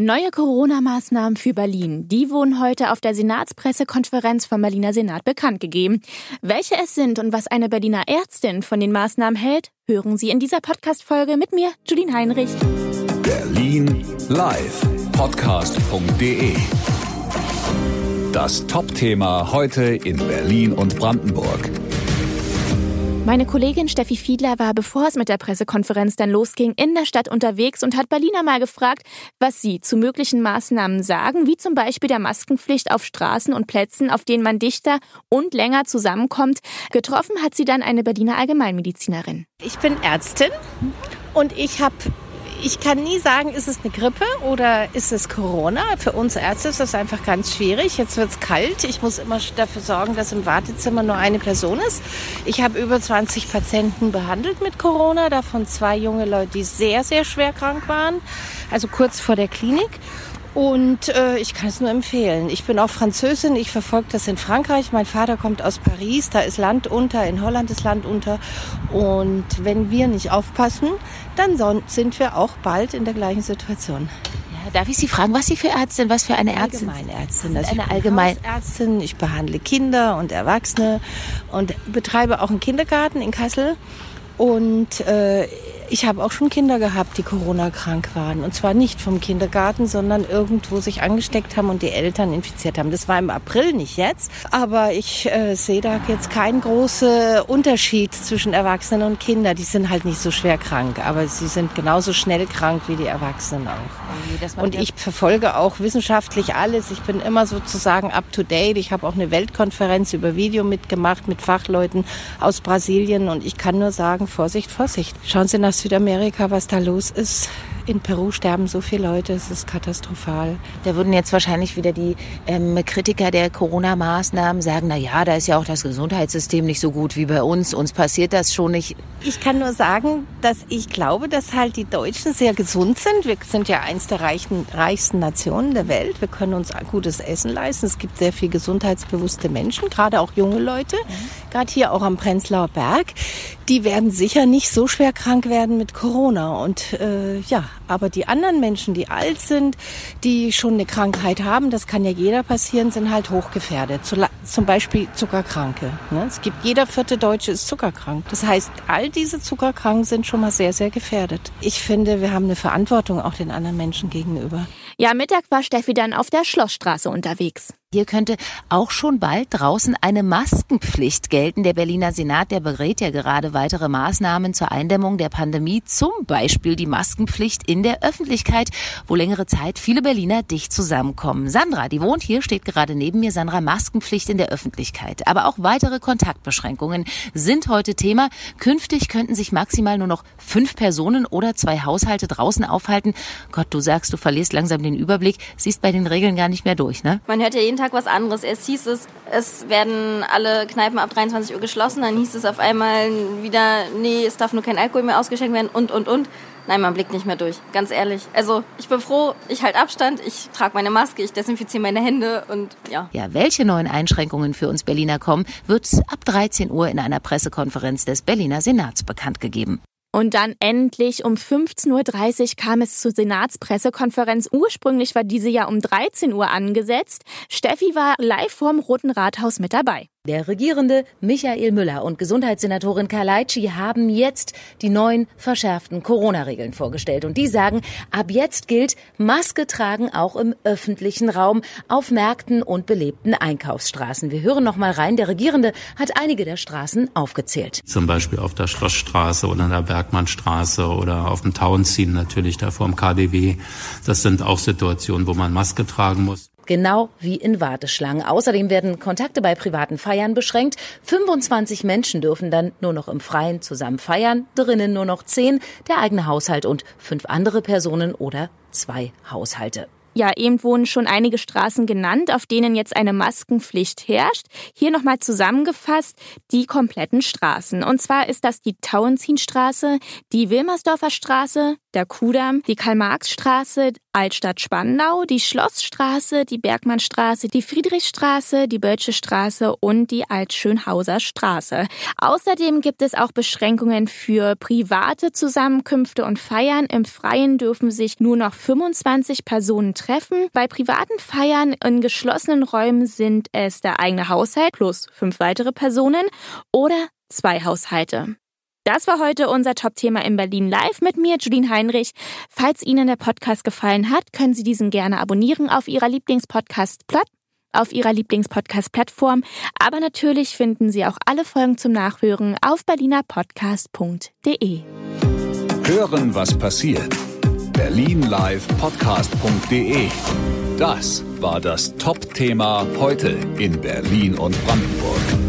Neue Corona-Maßnahmen für Berlin. Die wurden heute auf der Senatspressekonferenz vom Berliner Senat bekannt gegeben. Welche es sind und was eine Berliner Ärztin von den Maßnahmen hält, hören Sie in dieser Podcast-Folge mit mir, Julien Heinrich. Berlin live podcast.de Das Top-Thema heute in Berlin und Brandenburg. Meine Kollegin Steffi Fiedler war, bevor es mit der Pressekonferenz dann losging, in der Stadt unterwegs und hat Berliner mal gefragt, was sie zu möglichen Maßnahmen sagen, wie zum Beispiel der Maskenpflicht auf Straßen und Plätzen, auf denen man dichter und länger zusammenkommt. Getroffen hat sie dann eine Berliner Allgemeinmedizinerin. Ich bin Ärztin und ich habe ich kann nie sagen, ist es eine Grippe oder ist es Corona. Für uns Ärzte ist das einfach ganz schwierig. Jetzt wird es kalt. Ich muss immer dafür sorgen, dass im Wartezimmer nur eine Person ist. Ich habe über 20 Patienten behandelt mit Corona, davon zwei junge Leute, die sehr, sehr schwer krank waren, also kurz vor der Klinik. Und äh, ich kann es nur empfehlen. Ich bin auch Französin, ich verfolge das in Frankreich. Mein Vater kommt aus Paris, da ist Land unter, in Holland ist Land unter. Und wenn wir nicht aufpassen, dann sind wir auch bald in der gleichen Situation. Ja, darf ich Sie fragen, was Sie für Ärztin, was für eine Ärztin? Allgemeinärztin. Also eine Allgemeinärztin. Ich behandle Kinder und Erwachsene und betreibe auch einen Kindergarten in Kassel. Und äh, ich habe auch schon Kinder gehabt, die Corona-krank waren. Und zwar nicht vom Kindergarten, sondern irgendwo sich angesteckt haben und die Eltern infiziert haben. Das war im April, nicht jetzt. Aber ich äh, sehe da jetzt keinen großen Unterschied zwischen Erwachsenen und Kindern. Die sind halt nicht so schwer krank, aber sie sind genauso schnell krank wie die Erwachsenen auch. Und ich verfolge auch wissenschaftlich alles. Ich bin immer sozusagen up to date. Ich habe auch eine Weltkonferenz über Video mitgemacht mit Fachleuten aus Brasilien. Und ich kann nur sagen, Vorsicht, Vorsicht. Schauen Sie nach Südamerika, was da los ist. In Peru sterben so viele Leute, es ist katastrophal. Da würden jetzt wahrscheinlich wieder die ähm, Kritiker der Corona-Maßnahmen sagen, na ja, da ist ja auch das Gesundheitssystem nicht so gut wie bei uns, uns passiert das schon nicht. Ich kann nur sagen, dass ich glaube, dass halt die Deutschen sehr gesund sind. Wir sind ja eins der reichen, reichsten Nationen der Welt. Wir können uns gutes Essen leisten. Es gibt sehr viel gesundheitsbewusste Menschen, gerade auch junge Leute, mhm. gerade hier auch am Prenzlauer Berg. Die werden sicher nicht so schwer krank werden mit Corona. Und äh, ja, aber die anderen Menschen, die alt sind, die schon eine Krankheit haben, das kann ja jeder passieren, sind halt hochgefährdet. Zum Beispiel Zuckerkranke. Ne? Es gibt jeder vierte Deutsche ist zuckerkrank. Das heißt, all diese Zuckerkranken sind schon mal sehr, sehr gefährdet. Ich finde, wir haben eine Verantwortung auch den anderen Menschen gegenüber. Ja, Mittag war Steffi dann auf der Schlossstraße unterwegs. Hier könnte auch schon bald draußen eine Maskenpflicht gelten. Der Berliner Senat, der berät ja gerade weitere Maßnahmen zur Eindämmung der Pandemie, zum Beispiel die Maskenpflicht in der Öffentlichkeit, wo längere Zeit viele Berliner dicht zusammenkommen. Sandra, die wohnt hier, steht gerade neben mir. Sandra, Maskenpflicht in der Öffentlichkeit. Aber auch weitere Kontaktbeschränkungen sind heute Thema. Künftig könnten sich maximal nur noch fünf Personen oder zwei Haushalte draußen aufhalten. Gott, du sagst, du verlierst langsam den Überblick, siehst bei den Regeln gar nicht mehr durch, ne? Man ja jeden Tag was anderes. Erst hieß es, es werden alle Kneipen ab 23 Uhr geschlossen, dann hieß es auf einmal wieder, nee, es darf nur kein Alkohol mehr ausgeschenkt werden und, und, und. Nein, man blickt nicht mehr durch, ganz ehrlich. Also ich bin froh, ich halte Abstand, ich trage meine Maske, ich desinfiziere meine Hände und ja. Ja, welche neuen Einschränkungen für uns Berliner kommen, wird ab 13 Uhr in einer Pressekonferenz des Berliner Senats bekannt gegeben. Und dann endlich um 15.30 Uhr kam es zur Senatspressekonferenz. Ursprünglich war diese ja um 13 Uhr angesetzt. Steffi war live vorm Roten Rathaus mit dabei. Der Regierende Michael Müller und Gesundheitssenatorin Kalaitschi haben jetzt die neuen verschärften Corona-Regeln vorgestellt. Und die sagen, ab jetzt gilt Maske tragen auch im öffentlichen Raum, auf Märkten und belebten Einkaufsstraßen. Wir hören noch mal rein. Der Regierende hat einige der Straßen aufgezählt. Zum Beispiel auf der Schlossstraße oder an der Bergmannstraße oder auf dem Tauenziehen natürlich da vor KDW. Das sind auch Situationen, wo man Maske tragen muss genau wie in Warteschlangen. Außerdem werden Kontakte bei privaten Feiern beschränkt. 25 Menschen dürfen dann nur noch im Freien zusammen feiern, drinnen nur noch 10, der eigene Haushalt und fünf andere Personen oder zwei Haushalte. Ja, eben wurden schon einige Straßen genannt, auf denen jetzt eine Maskenpflicht herrscht. Hier nochmal zusammengefasst die kompletten Straßen. Und zwar ist das die Tauentzienstraße, die Wilmersdorfer Straße, der Kudamm, die Karl-Marx-Straße, Altstadt-Spandau, die Schlossstraße, die Bergmannstraße, die Friedrichstraße, die Bölsche Straße und die Altschönhauser Straße. Außerdem gibt es auch Beschränkungen für private Zusammenkünfte und Feiern. Im Freien dürfen sich nur noch 25 Personen treffen. Bei privaten Feiern in geschlossenen Räumen sind es der eigene Haushalt plus fünf weitere Personen oder zwei Haushalte. Das war heute unser Top-Thema in Berlin Live mit mir, Julien Heinrich. Falls Ihnen der Podcast gefallen hat, können Sie diesen gerne abonnieren auf Ihrer Lieblingspodcast-Plattform auf Ihrer Lieblingspodcast-Plattform. Aber natürlich finden Sie auch alle Folgen zum Nachhören auf berlinerpodcast.de. Hören, was passiert. Berlinlivepodcast.de. Das war das Top-Thema heute in Berlin und Brandenburg.